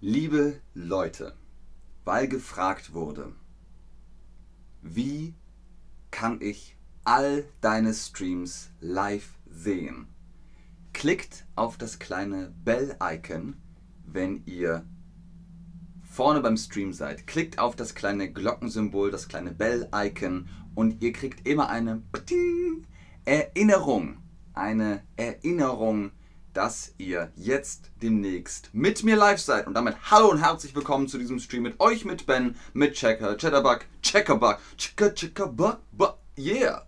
Liebe Leute, weil gefragt wurde, wie kann ich all deine Streams live sehen? Klickt auf das kleine Bell-Icon, wenn ihr vorne beim Stream seid. Klickt auf das kleine Glockensymbol, das kleine Bell-Icon und ihr kriegt immer eine Erinnerung. Eine Erinnerung dass ihr jetzt demnächst mit mir live seid. Und damit hallo und herzlich willkommen zu diesem Stream mit euch, mit Ben, mit Checker, Chatterbug, Checkerbug, Checker, Checkerbug, yeah.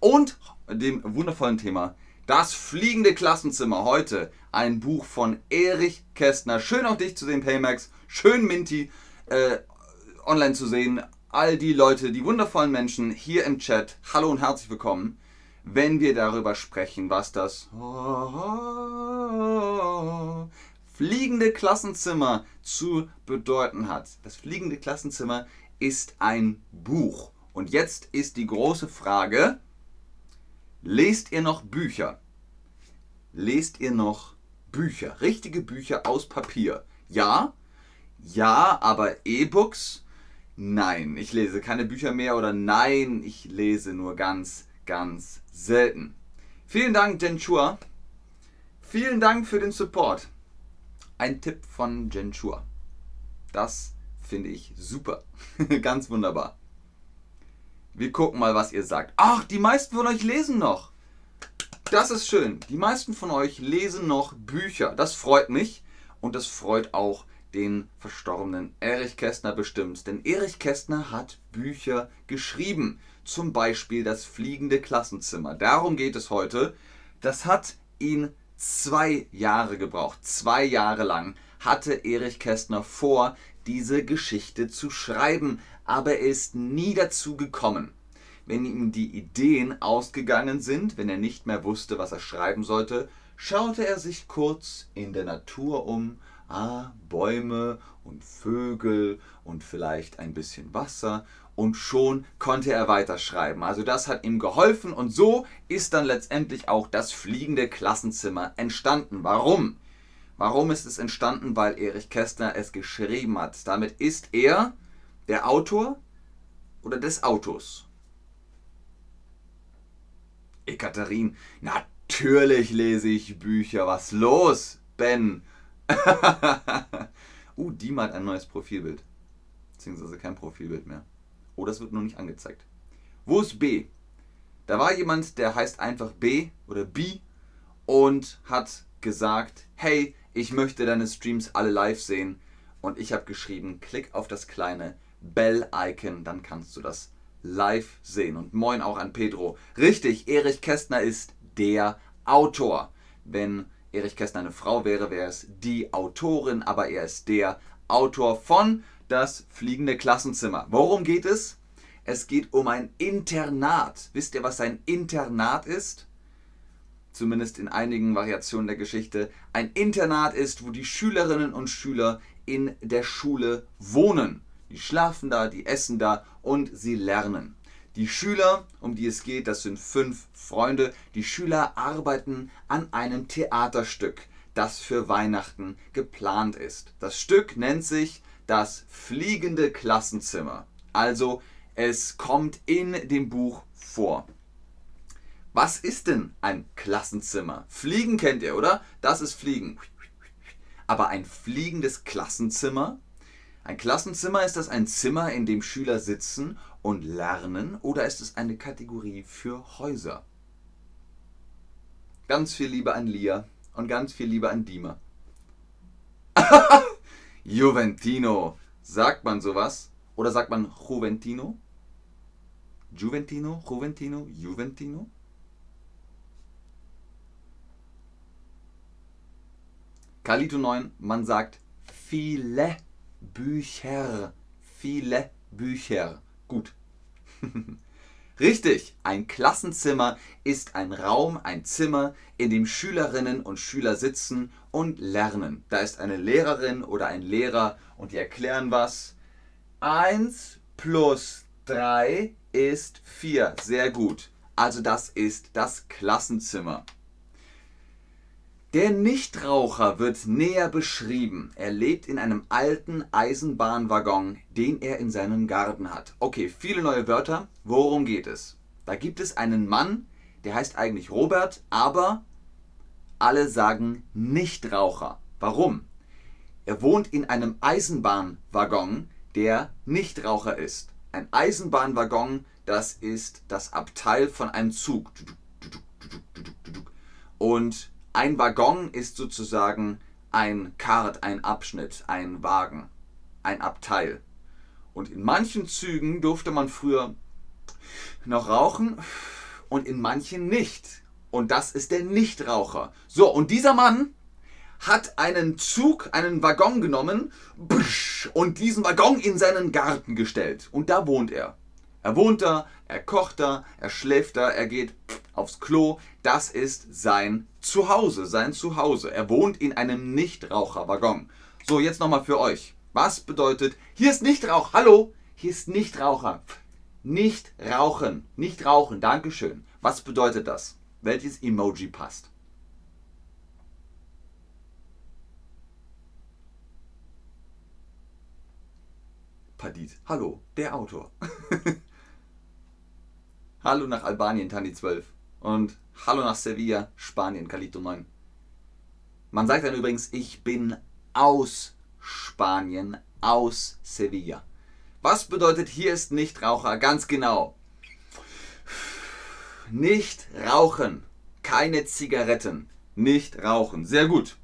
Und dem wundervollen Thema Das fliegende Klassenzimmer. Heute ein Buch von Erich Kästner. Schön auch dich zu sehen, Paymax. Schön Minty äh, online zu sehen. All die Leute, die wundervollen Menschen hier im Chat. Hallo und herzlich willkommen wenn wir darüber sprechen, was das fliegende Klassenzimmer zu bedeuten hat. Das fliegende Klassenzimmer ist ein Buch. Und jetzt ist die große Frage, lest ihr noch Bücher? Lest ihr noch Bücher? Richtige Bücher aus Papier? Ja? Ja, aber E-Books? Nein, ich lese keine Bücher mehr oder nein, ich lese nur ganz, ganz selten. Vielen Dank, Jenchua. Vielen Dank für den Support. Ein Tipp von Jenchua. Das finde ich super. Ganz wunderbar. Wir gucken mal, was ihr sagt. Ach, die meisten von euch lesen noch. Das ist schön. Die meisten von euch lesen noch Bücher. Das freut mich und das freut auch den verstorbenen Erich Kästner bestimmt. Denn Erich Kästner hat Bücher geschrieben zum Beispiel das fliegende Klassenzimmer. Darum geht es heute. Das hat ihn zwei Jahre gebraucht. Zwei Jahre lang hatte Erich Kästner vor, diese Geschichte zu schreiben, aber er ist nie dazu gekommen. Wenn ihm die Ideen ausgegangen sind, wenn er nicht mehr wusste, was er schreiben sollte, schaute er sich kurz in der Natur um, ah, Bäume und Vögel und vielleicht ein bisschen Wasser und schon konnte er weiterschreiben. Also das hat ihm geholfen und so ist dann letztendlich auch das fliegende Klassenzimmer entstanden. Warum? Warum ist es entstanden? Weil Erich Kästner es geschrieben hat. Damit ist er der Autor oder des Autos. Ekaterin, natürlich lese ich Bücher. Was los, Ben? uh, Dima hat ein neues Profilbild. Beziehungsweise kein Profilbild mehr. Oder es wird nur nicht angezeigt. Wo ist B? Da war jemand, der heißt einfach B oder B und hat gesagt, hey, ich möchte deine Streams alle live sehen. Und ich habe geschrieben, klick auf das kleine Bell-Icon, dann kannst du das live sehen. Und moin auch an Pedro. Richtig, Erich Kästner ist der Autor. Wenn Erich Kästner eine Frau wäre, wäre es die Autorin, aber er ist der Autor von das fliegende Klassenzimmer. Worum geht es? Es geht um ein Internat. Wisst ihr, was ein Internat ist? Zumindest in einigen Variationen der Geschichte. Ein Internat ist, wo die Schülerinnen und Schüler in der Schule wohnen. Die schlafen da, die essen da und sie lernen. Die Schüler, um die es geht, das sind fünf Freunde. Die Schüler arbeiten an einem Theaterstück, das für Weihnachten geplant ist. Das Stück nennt sich das fliegende Klassenzimmer. Also es kommt in dem Buch vor. Was ist denn ein Klassenzimmer? Fliegen kennt ihr, oder? Das ist Fliegen. Aber ein fliegendes Klassenzimmer? Ein Klassenzimmer ist das ein Zimmer, in dem Schüler sitzen und lernen oder ist es eine Kategorie für Häuser? Ganz viel Liebe an Lia und ganz viel Liebe an Dima. Juventino. Sagt man sowas? Oder sagt man Juventino? Juventino? Juventino? Juventino? Kalito 9, man sagt viele Bücher. Viele Bücher. Gut. Richtig, ein Klassenzimmer ist ein Raum, ein Zimmer, in dem Schülerinnen und Schüler sitzen und lernen. Da ist eine Lehrerin oder ein Lehrer und die erklären was. 1 plus 3 ist 4. Sehr gut. Also das ist das Klassenzimmer. Der Nichtraucher wird näher beschrieben. Er lebt in einem alten Eisenbahnwaggon, den er in seinem Garten hat. Okay, viele neue Wörter. Worum geht es? Da gibt es einen Mann, der heißt eigentlich Robert, aber alle sagen Nichtraucher. Warum? Er wohnt in einem Eisenbahnwaggon, der Nichtraucher ist. Ein Eisenbahnwaggon, das ist das Abteil von einem Zug. Und ein Waggon ist sozusagen ein Kart, ein Abschnitt, ein Wagen, ein Abteil. Und in manchen Zügen durfte man früher noch rauchen und in manchen nicht. Und das ist der Nichtraucher. So, und dieser Mann hat einen Zug, einen Waggon genommen und diesen Waggon in seinen Garten gestellt. Und da wohnt er. Er wohnt da, er kocht da, er schläft da, er geht aufs Klo. Das ist sein Zuhause, sein Zuhause. Er wohnt in einem Nichtraucherwaggon. So, jetzt nochmal für euch. Was bedeutet, hier ist Nichtrauch, hallo, hier ist Nichtraucher. Nicht rauchen, nicht rauchen, Dankeschön. Was bedeutet das? Welches Emoji passt? Padit. Hallo, der Autor. hallo nach Albanien, Tani 12. Und hallo nach Sevilla, Spanien, Calito 9. Man sagt dann übrigens, ich bin aus Spanien, aus Sevilla. Was bedeutet, hier ist Nichtraucher? Ganz genau. Nicht rauchen. Keine Zigaretten. Nicht rauchen. Sehr gut.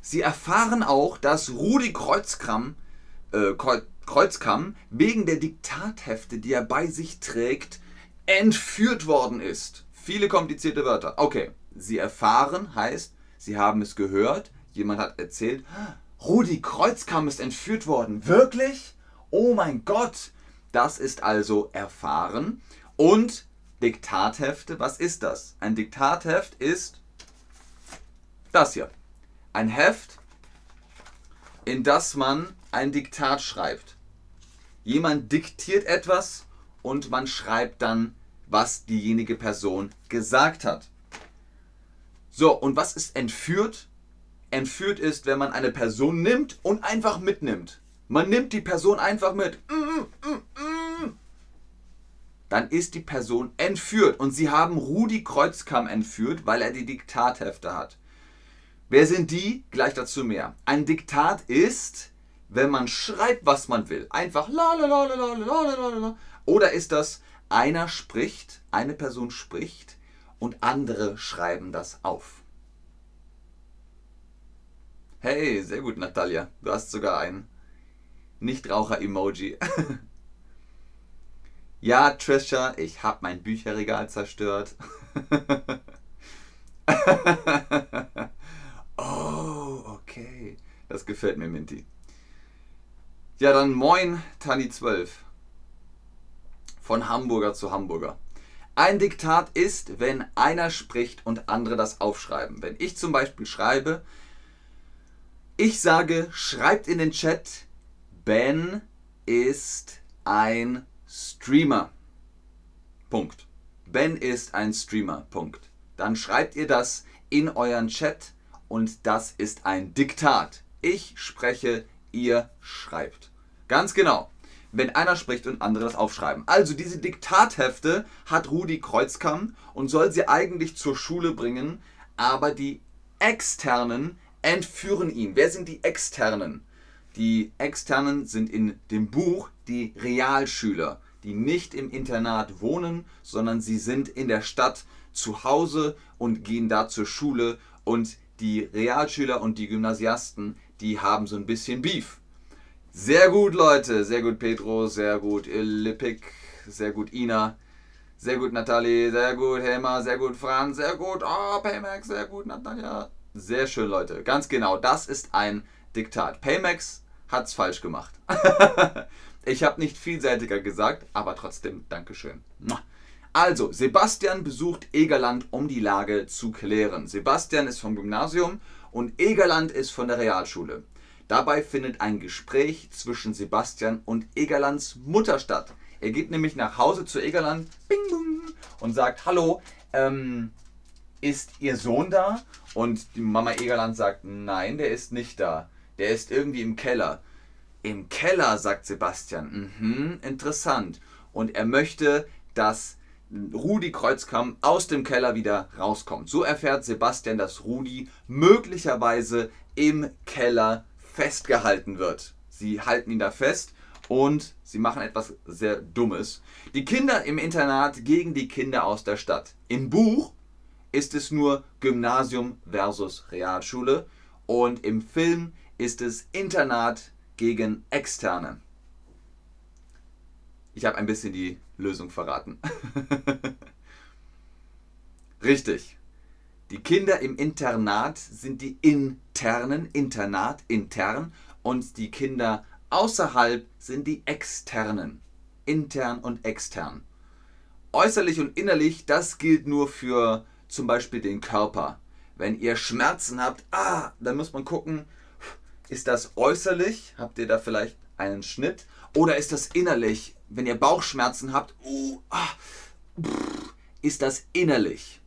Sie erfahren auch, dass Rudi Kreuzkram, äh, Kreuzkamm wegen der Diktathefte, die er bei sich trägt, entführt worden ist. Viele komplizierte Wörter. Okay, Sie erfahren heißt, Sie haben es gehört, jemand hat erzählt, Rudi Kreuzkamm ist entführt worden. Wirklich? Oh mein Gott! Das ist also erfahren. Und Diktathefte, was ist das? Ein Diktatheft ist das hier. Ein Heft, in das man ein Diktat schreibt. Jemand diktiert etwas und man schreibt dann, was diejenige Person gesagt hat. So, und was ist entführt? Entführt ist, wenn man eine Person nimmt und einfach mitnimmt. Man nimmt die Person einfach mit. Dann ist die Person entführt. Und sie haben Rudi Kreuzkamm entführt, weil er die Diktathefte hat. Wer sind die? Gleich dazu mehr. Ein Diktat ist, wenn man schreibt, was man will. Einfach la la la la la la la la. Oder ist das, einer spricht, eine Person spricht und andere schreiben das auf. Hey, sehr gut, Natalia. Du hast sogar ein Nichtraucher-Emoji. ja, Trisha, ich habe mein Bücherregal zerstört. oh, okay. Das gefällt mir, Minty. Ja, dann moin, Tani12. Von Hamburger zu Hamburger. Ein Diktat ist, wenn einer spricht und andere das aufschreiben. Wenn ich zum Beispiel schreibe, ich sage, schreibt in den Chat, Ben ist ein Streamer. Punkt. Ben ist ein Streamer. Punkt. Dann schreibt ihr das in euren Chat und das ist ein Diktat. Ich spreche, ihr schreibt. Ganz genau. Wenn einer spricht und andere das aufschreiben. Also diese Diktathefte hat Rudi Kreuzkamm und soll sie eigentlich zur Schule bringen, aber die Externen entführen ihn. Wer sind die Externen? Die Externen sind in dem Buch die Realschüler, die nicht im Internat wohnen, sondern sie sind in der Stadt zu Hause und gehen da zur Schule und die Realschüler und die Gymnasiasten, die haben so ein bisschen Beef. Sehr gut, Leute. Sehr gut, Petro. Sehr gut, Lipik. Sehr gut, Ina. Sehr gut, Nathalie. Sehr gut, Helma. Sehr gut, Franz. Sehr gut, oh, Paymax. Sehr gut, Natalia. Sehr schön, Leute. Ganz genau. Das ist ein Diktat. Paymax hat es falsch gemacht. ich habe nicht vielseitiger gesagt, aber trotzdem Dankeschön. Also, Sebastian besucht Egerland, um die Lage zu klären. Sebastian ist vom Gymnasium und Egerland ist von der Realschule. Dabei findet ein Gespräch zwischen Sebastian und Egerlands Mutter statt. Er geht nämlich nach Hause zu Egerland bing, bing, und sagt, hallo, ähm, ist Ihr Sohn da? Und die Mama Egerland sagt, nein, der ist nicht da. Der ist irgendwie im Keller. Im Keller, sagt Sebastian. Mhm, interessant. Und er möchte, dass Rudi Kreuzkamp aus dem Keller wieder rauskommt. So erfährt Sebastian, dass Rudi möglicherweise im Keller festgehalten wird. Sie halten ihn da fest und sie machen etwas sehr Dummes. Die Kinder im Internat gegen die Kinder aus der Stadt. Im Buch ist es nur Gymnasium versus Realschule und im Film ist es Internat gegen Externe. Ich habe ein bisschen die Lösung verraten. Richtig. Die Kinder im Internat sind die internen, Internat, intern und die Kinder außerhalb sind die externen, intern und extern. Äußerlich und innerlich, das gilt nur für zum Beispiel den Körper. Wenn ihr Schmerzen habt, ah, dann muss man gucken, ist das äußerlich? Habt ihr da vielleicht einen Schnitt? Oder ist das innerlich? Wenn ihr Bauchschmerzen habt, uh, ah, ist das innerlich?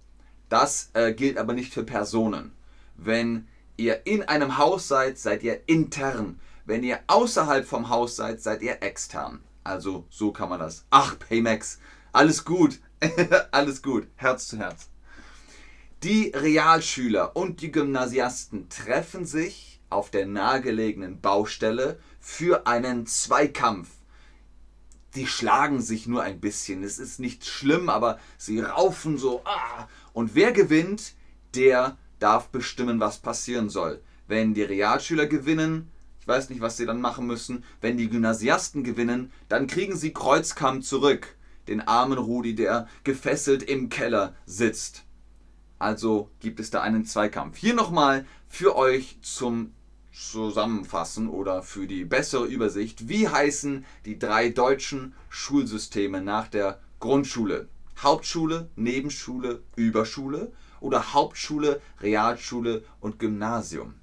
Das äh, gilt aber nicht für Personen. Wenn ihr in einem Haus seid, seid ihr intern. Wenn ihr außerhalb vom Haus seid, seid ihr extern. Also so kann man das. Ach, Paymax, alles gut. alles gut. Herz zu Herz. Die Realschüler und die Gymnasiasten treffen sich auf der nahegelegenen Baustelle für einen Zweikampf. Die schlagen sich nur ein bisschen. Es ist nicht schlimm, aber sie raufen so. Ah, und wer gewinnt, der darf bestimmen, was passieren soll. Wenn die Realschüler gewinnen, ich weiß nicht, was sie dann machen müssen, wenn die Gymnasiasten gewinnen, dann kriegen sie Kreuzkamm zurück. Den armen Rudi, der gefesselt im Keller sitzt. Also gibt es da einen Zweikampf. Hier nochmal für euch zum Zusammenfassen oder für die bessere Übersicht. Wie heißen die drei deutschen Schulsysteme nach der Grundschule? Hauptschule, Nebenschule, Überschule oder Hauptschule, Realschule und Gymnasium.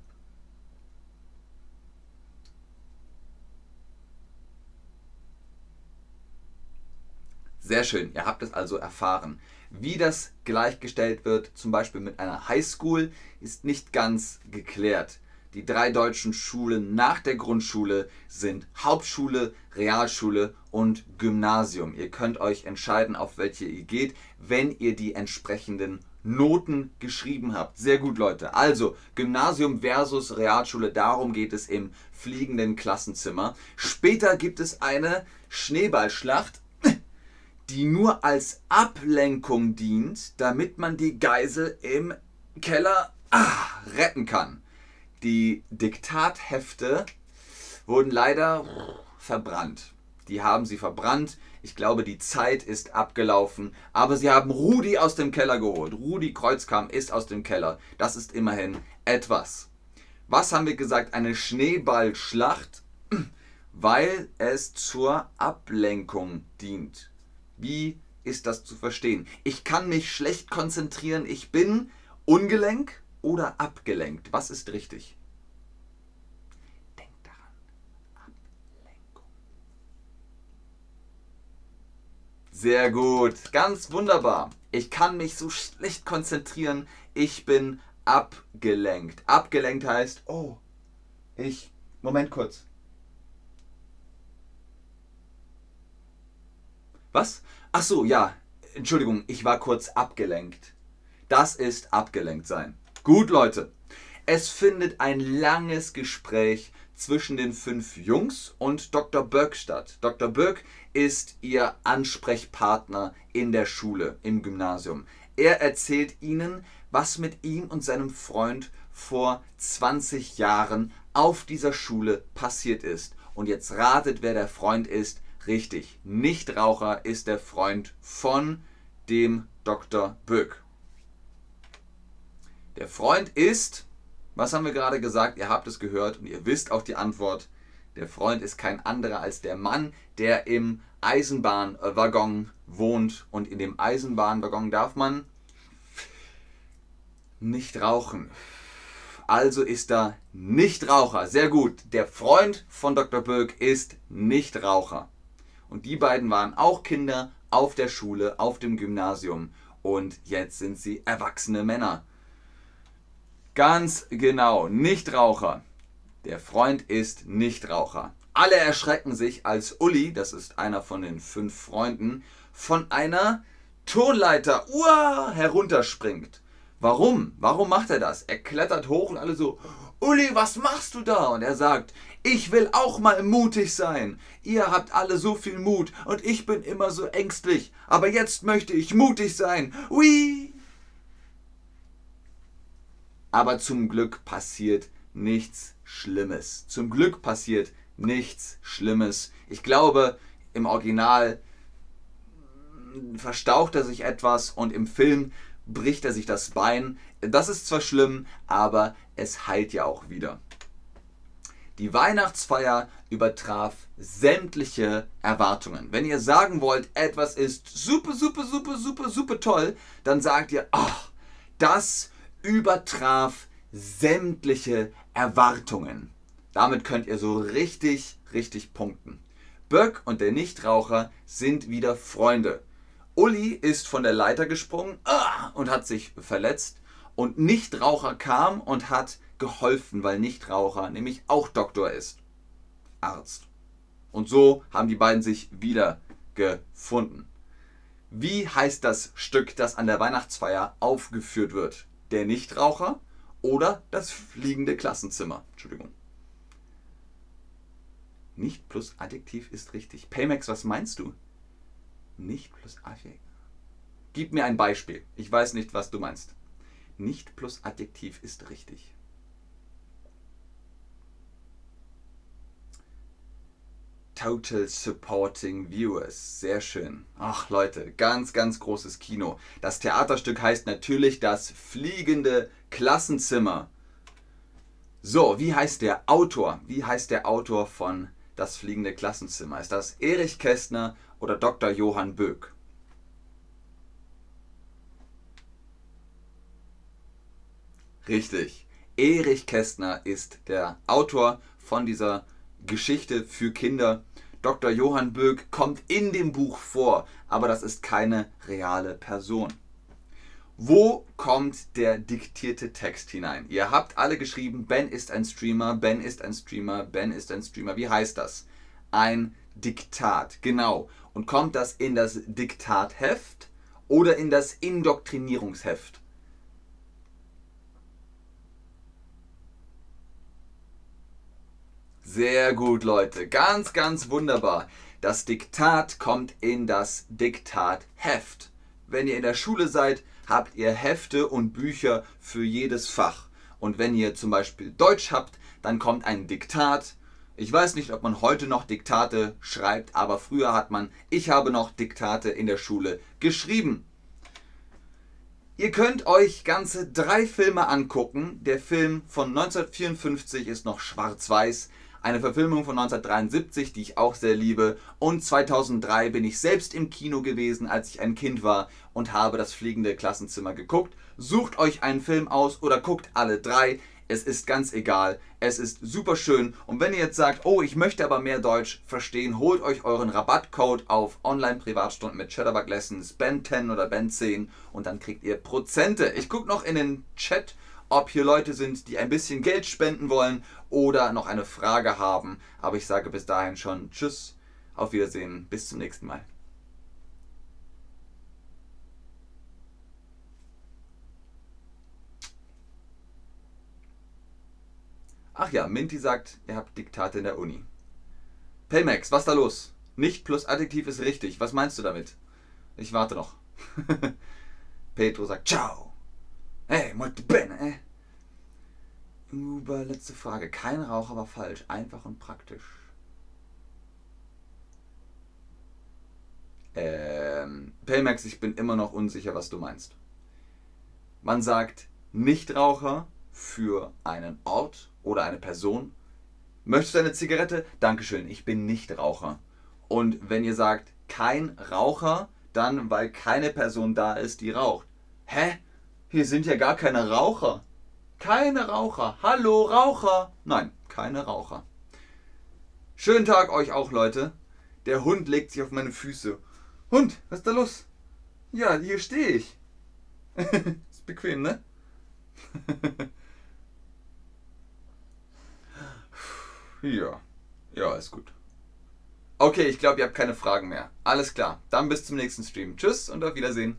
Sehr schön, ihr habt es also erfahren. Wie das gleichgestellt wird, zum Beispiel mit einer Highschool, ist nicht ganz geklärt. Die drei deutschen Schulen nach der Grundschule sind Hauptschule, Realschule und Gymnasium. Ihr könnt euch entscheiden, auf welche ihr geht, wenn ihr die entsprechenden Noten geschrieben habt. Sehr gut, Leute. Also Gymnasium versus Realschule, darum geht es im fliegenden Klassenzimmer. Später gibt es eine Schneeballschlacht, die nur als Ablenkung dient, damit man die Geisel im Keller ah, retten kann. Die Diktathefte wurden leider verbrannt. Die haben sie verbrannt. Ich glaube, die Zeit ist abgelaufen. Aber sie haben Rudi aus dem Keller geholt. Rudi Kreuzkamp ist aus dem Keller. Das ist immerhin etwas. Was haben wir gesagt? Eine Schneeballschlacht, weil es zur Ablenkung dient. Wie ist das zu verstehen? Ich kann mich schlecht konzentrieren. Ich bin ungelenk oder abgelenkt? Was ist richtig? Sehr gut. Ganz wunderbar. Ich kann mich so schlecht konzentrieren. Ich bin abgelenkt. Abgelenkt heißt, oh, ich. Moment kurz. Was? Ach so, ja. Entschuldigung, ich war kurz abgelenkt. Das ist abgelenkt sein. Gut, Leute. Es findet ein langes Gespräch zwischen den fünf Jungs und Dr. Burke statt. Dr. Burke ist ihr Ansprechpartner in der Schule, im Gymnasium. Er erzählt ihnen, was mit ihm und seinem Freund vor 20 Jahren auf dieser Schule passiert ist. Und jetzt ratet, wer der Freund ist. Richtig, Nichtraucher ist der Freund von dem Dr. Böck. Der Freund ist, was haben wir gerade gesagt? Ihr habt es gehört und ihr wisst auch die Antwort. Der Freund ist kein anderer als der Mann, der im Eisenbahnwaggon wohnt. Und in dem Eisenbahnwaggon darf man nicht rauchen. Also ist er Nichtraucher. Sehr gut. Der Freund von Dr. Böck ist Nichtraucher. Und die beiden waren auch Kinder auf der Schule, auf dem Gymnasium. und jetzt sind sie erwachsene Männer. Ganz genau, Nichtraucher. Der Freund ist Nichtraucher. Alle erschrecken sich, als Uli, das ist einer von den fünf Freunden, von einer Turnleiter uah, herunterspringt. Warum? Warum macht er das? Er klettert hoch und alle so, Uli, was machst du da? Und er sagt, ich will auch mal mutig sein. Ihr habt alle so viel Mut und ich bin immer so ängstlich. Aber jetzt möchte ich mutig sein. Ui! Aber zum Glück passiert nichts Schlimmes. Zum Glück passiert nichts Schlimmes. Ich glaube, im Original verstaucht er sich etwas und im Film bricht er sich das Bein. Das ist zwar schlimm, aber es heilt ja auch wieder. Die Weihnachtsfeier übertraf sämtliche Erwartungen. Wenn ihr sagen wollt, etwas ist super, super, super, super, super toll, dann sagt ihr, ach, das übertraf sämtliche Erwartungen. Damit könnt ihr so richtig, richtig punkten. Böck und der Nichtraucher sind wieder Freunde. Uli ist von der Leiter gesprungen ah, und hat sich verletzt. Und Nichtraucher kam und hat geholfen, weil Nichtraucher nämlich auch Doktor ist. Arzt. Und so haben die beiden sich wieder gefunden. Wie heißt das Stück, das an der Weihnachtsfeier aufgeführt wird? Der Nichtraucher oder das fliegende Klassenzimmer? Entschuldigung. Nicht plus Adjektiv ist richtig. Paymax, was meinst du? Nicht plus Adjektiv. Gib mir ein Beispiel. Ich weiß nicht, was du meinst. Nicht plus Adjektiv ist richtig. Total Supporting Viewers. Sehr schön. Ach Leute, ganz, ganz großes Kino. Das Theaterstück heißt natürlich das fliegende Klassenzimmer. So, wie heißt der Autor? Wie heißt der Autor von Das fliegende Klassenzimmer? Ist das Erich Kästner oder Dr. Johann Böck? Richtig. Erich Kästner ist der Autor von dieser Geschichte für Kinder. Dr. Johann Böck kommt in dem Buch vor, aber das ist keine reale Person. Wo kommt der diktierte Text hinein? Ihr habt alle geschrieben, Ben ist ein Streamer, Ben ist ein Streamer, Ben ist ein Streamer. Wie heißt das? Ein Diktat, genau. Und kommt das in das Diktatheft oder in das Indoktrinierungsheft? Sehr gut, Leute. Ganz, ganz wunderbar. Das Diktat kommt in das Diktatheft. Wenn ihr in der Schule seid, habt ihr Hefte und Bücher für jedes Fach. Und wenn ihr zum Beispiel Deutsch habt, dann kommt ein Diktat. Ich weiß nicht, ob man heute noch Diktate schreibt, aber früher hat man, ich habe noch Diktate in der Schule geschrieben. Ihr könnt euch ganze drei Filme angucken. Der Film von 1954 ist noch schwarz-weiß eine Verfilmung von 1973, die ich auch sehr liebe. Und 2003 bin ich selbst im Kino gewesen, als ich ein Kind war und habe das fliegende Klassenzimmer geguckt. Sucht euch einen Film aus oder guckt alle drei. Es ist ganz egal. Es ist super schön. Und wenn ihr jetzt sagt, oh, ich möchte aber mehr Deutsch verstehen, holt euch euren Rabattcode auf Online-Privatstunden mit Chatterbug Lessons, Ben 10 oder Ben 10 und dann kriegt ihr Prozente. Ich gucke noch in den Chat ob hier Leute sind, die ein bisschen Geld spenden wollen oder noch eine Frage haben. Aber ich sage bis dahin schon Tschüss, auf Wiedersehen, bis zum nächsten Mal. Ach ja, Minty sagt, ihr habt Diktate in der Uni. Paymax, was da los? Nicht plus Adjektiv ist richtig. Was meinst du damit? Ich warte noch. Petro sagt Ciao. Hey, molto bene, eh? Über letzte Frage. Kein Raucher war falsch. Einfach und praktisch. Ähm, Paymax, ich bin immer noch unsicher, was du meinst. Man sagt Nichtraucher für einen Ort oder eine Person. Möchtest du eine Zigarette? Dankeschön, ich bin Nichtraucher. Und wenn ihr sagt kein Raucher, dann weil keine Person da ist, die raucht. Hä? Hier sind ja gar keine Raucher. Keine Raucher. Hallo Raucher. Nein, keine Raucher. Schönen Tag euch auch, Leute. Der Hund legt sich auf meine Füße. Hund, was ist da los? Ja, hier stehe ich. ist bequem, ne? ja. Ja, ist gut. Okay, ich glaube, ihr habt keine Fragen mehr. Alles klar. Dann bis zum nächsten Stream. Tschüss und auf Wiedersehen.